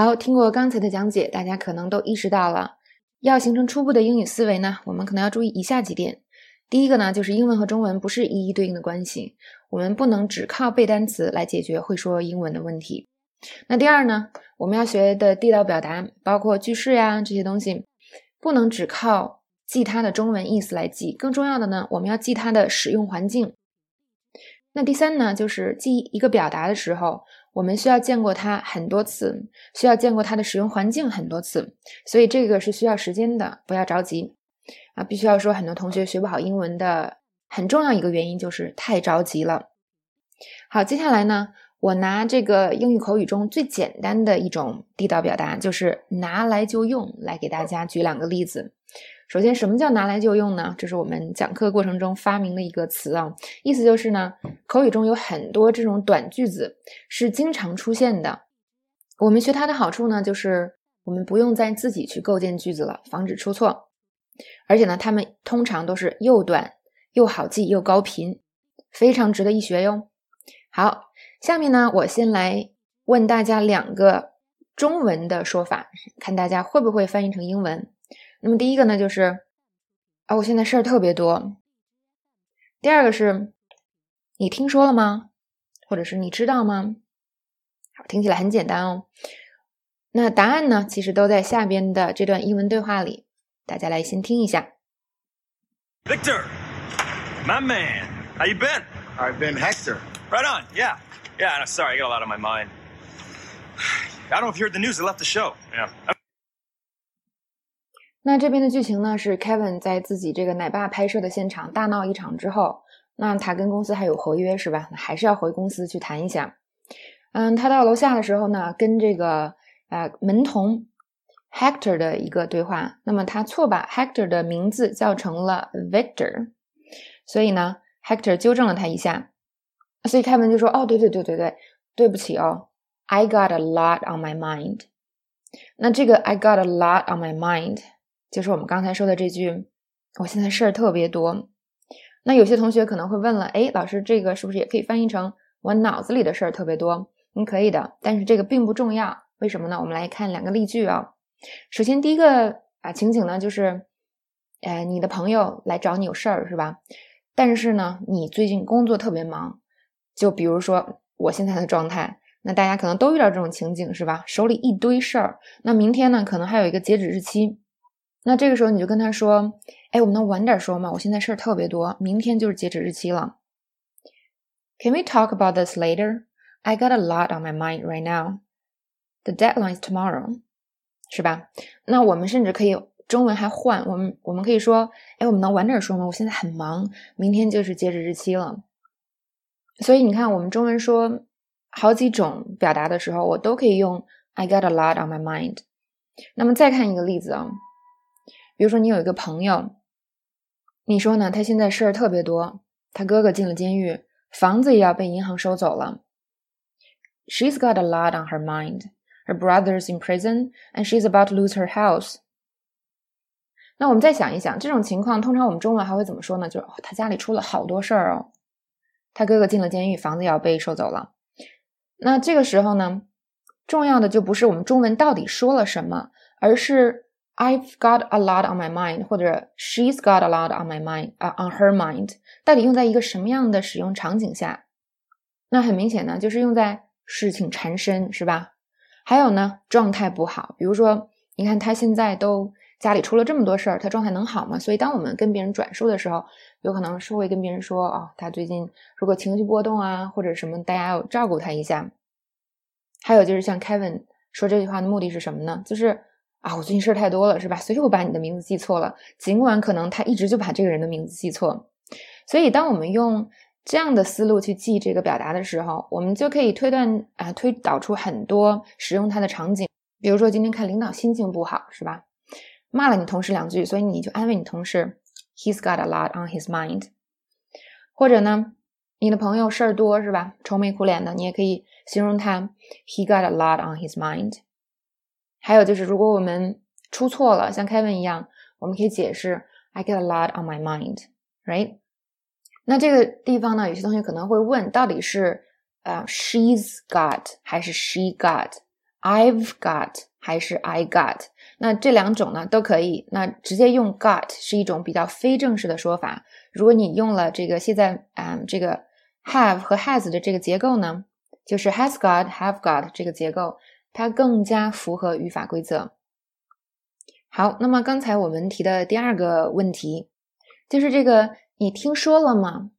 好，听过刚才的讲解，大家可能都意识到了，要形成初步的英语思维呢，我们可能要注意以下几点。第一个呢，就是英文和中文不是一一对应的关系，我们不能只靠背单词来解决会说英文的问题。那第二呢，我们要学的地道表达，包括句式呀这些东西，不能只靠记它的中文意思来记，更重要的呢，我们要记它的使用环境。那第三呢，就是记一个表达的时候，我们需要见过它很多次，需要见过它的使用环境很多次，所以这个是需要时间的，不要着急。啊，必须要说，很多同学学不好英文的很重要一个原因就是太着急了。好，接下来呢，我拿这个英语口语中最简单的一种地道表达，就是拿来就用，来给大家举两个例子。首先，什么叫拿来就用呢？这是我们讲课过程中发明的一个词啊，意思就是呢，口语中有很多这种短句子是经常出现的。我们学它的好处呢，就是我们不用再自己去构建句子了，防止出错。而且呢，它们通常都是又短又好记又高频，非常值得一学哟。好，下面呢，我先来问大家两个中文的说法，看大家会不会翻译成英文。那么第一个呢，就是啊，我现在事儿特别多。第二个是，你听说了吗？或者是你知道吗？好，听起来很简单哦。那答案呢，其实都在下边的这段英文对话里。大家来先听一下。Victor, my man, how you been? I've been Hector. Right on. Yeah, yeah. I'm Sorry, I got a lot on my mind. I don't know if you heard the news. They left the show. Yeah. 那这边的剧情呢是 Kevin 在自己这个奶爸拍摄的现场大闹一场之后，那他跟公司还有合约是吧？还是要回公司去谈一下。嗯，他到楼下的时候呢，跟这个呃门童。Hector 的一个对话，那么他错把 Hector 的名字叫成了 Victor，所以呢，Hector 纠正了他一下，所以凯文就说：“哦，对对对对对，对不起哦，I got a lot on my mind。”那这个 I got a lot on my mind 就是我们刚才说的这句，我现在事儿特别多。那有些同学可能会问了，哎，老师，这个是不是也可以翻译成我脑子里的事儿特别多？嗯，可以的，但是这个并不重要，为什么呢？我们来看两个例句啊。首先，第一个啊情景呢，就是，呃，你的朋友来找你有事儿，是吧？但是呢，你最近工作特别忙，就比如说我现在的状态，那大家可能都遇到这种情景，是吧？手里一堆事儿，那明天呢，可能还有一个截止日期，那这个时候你就跟他说，哎，我们能晚点说吗？我现在事儿特别多，明天就是截止日期了。Can we talk about this later? I got a lot on my mind right now. The deadline is tomorrow. 是吧？那我们甚至可以中文还换，我们我们可以说，哎，我们能晚点说吗？我现在很忙，明天就是截止日期了。所以你看，我们中文说好几种表达的时候，我都可以用 I got a lot on my mind。那么再看一个例子啊，比如说你有一个朋友，你说呢，他现在事儿特别多，他哥哥进了监狱，房子也要被银行收走了。She's got a lot on her mind. Her brother's in prison, and she's about to lose her house. 那我们再想一想，这种情况通常我们中文还会怎么说呢？就是他家里出了好多事儿哦，他哥哥进了监狱，房子也要被收走了。那这个时候呢，重要的就不是我们中文到底说了什么，而是 I've got a lot on my mind，或者 She's got a lot on my mind 啊，on her mind，到底用在一个什么样的使用场景下？那很明显呢，就是用在事情缠身，是吧？还有呢，状态不好。比如说，你看他现在都家里出了这么多事儿，他状态能好吗？所以，当我们跟别人转述的时候，有可能是会跟别人说：“哦，他最近如果情绪波动啊，或者什么，大家要照顾他一下。”还有就是像 Kevin 说这句话的目的是什么呢？就是啊，我最近事儿太多了，是吧？所以我把你的名字记错了。尽管可能他一直就把这个人的名字记错，所以当我们用。这样的思路去记这个表达的时候，我们就可以推断啊，推导出很多使用它的场景。比如说，今天看领导心情不好，是吧？骂了你同事两句，所以你就安慰你同事，He's got a lot on his mind。或者呢，你的朋友事儿多，是吧？愁眉苦脸的，你也可以形容他，He got a lot on his mind。还有就是，如果我们出错了，像 Kevin 一样，我们可以解释，I get a lot on my mind，right？那这个地方呢，有些同学可能会问，到底是呃 she's got 还是 she got I've got 还是 I got？那这两种呢都可以。那直接用 got 是一种比较非正式的说法。如果你用了这个现在嗯这个 have 和 has 的这个结构呢，就是 has got have got 这个结构，它更加符合语法规则。好，那么刚才我们提的第二个问题就是这个，你听说了吗？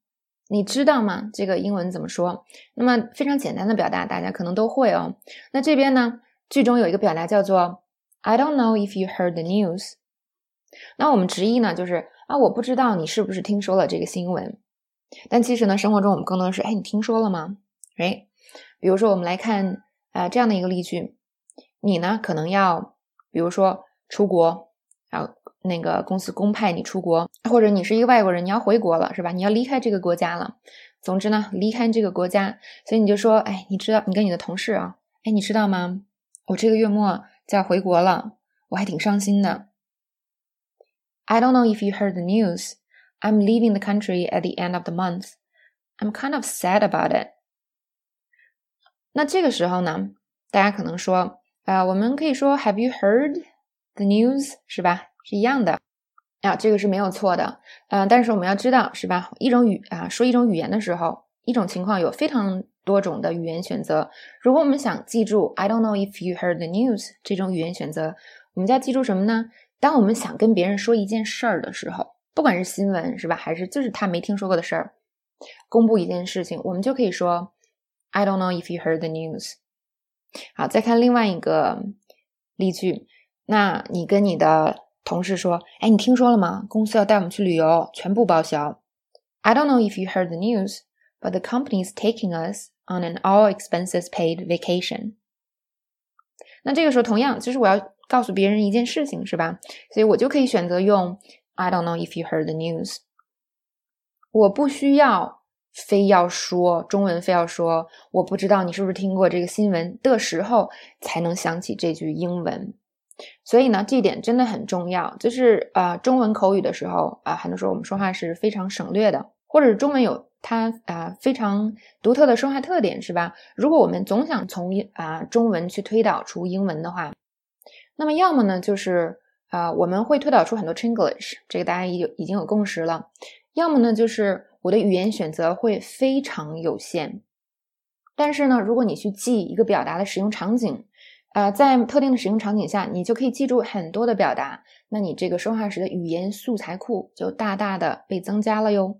你知道吗？这个英文怎么说？那么非常简单的表达，大家可能都会哦。那这边呢，句中有一个表达叫做 "I don't know if you heard the news"。那我们直译呢，就是啊，我不知道你是不是听说了这个新闻。但其实呢，生活中我们更多的是，哎，你听说了吗？哎，比如说我们来看啊这样的一个例句，你呢可能要，比如说出国，然后。那个公司公派你出国，或者你是一个外国人，你要回国了，是吧？你要离开这个国家了。总之呢，离开这个国家，所以你就说，哎，你知道，你跟你的同事啊，哎，你知道吗？我这个月末就要回国了，我还挺伤心的。I don't know if you heard the news. I'm leaving the country at the end of the month. I'm kind of sad about it. 那这个时候呢，大家可能说，啊，我们可以说，Have you heard the news？是吧？是一样的，啊，这个是没有错的，嗯，但是我们要知道，是吧？一种语啊，说一种语言的时候，一种情况有非常多种的语言选择。如果我们想记住 "I don't know if you heard the news" 这种语言选择，我们就要记住什么呢？当我们想跟别人说一件事儿的时候，不管是新闻是吧，还是就是他没听说过的事儿，公布一件事情，我们就可以说 "I don't know if you heard the news"。好，再看另外一个例句，那你跟你的。同事说：“哎，你听说了吗？公司要带我们去旅游，全部报销。” I don't know if you heard the news, but the company is taking us on an all expenses paid vacation. 那这个时候，同样就是我要告诉别人一件事情，是吧？所以我就可以选择用 I don't know if you heard the news。我不需要 非要说中文，非要说我不知道你是不是听过这个新闻的时候，才能想起这句英文。所以呢，这一点真的很重要。就是啊，中文口语的时候啊，很多时候我们说话是非常省略的，或者是中文有它啊非常独特的说话特点，是吧？如果我们总想从啊中文去推导出英文的话，那么要么呢就是啊我们会推导出很多 Chinglish，这个大家已有已经有共识了；要么呢就是我的语言选择会非常有限。但是呢，如果你去记一个表达的使用场景，呃，在特定的使用场景下，你就可以记住很多的表达，那你这个说话时的语言素材库就大大的被增加了哟。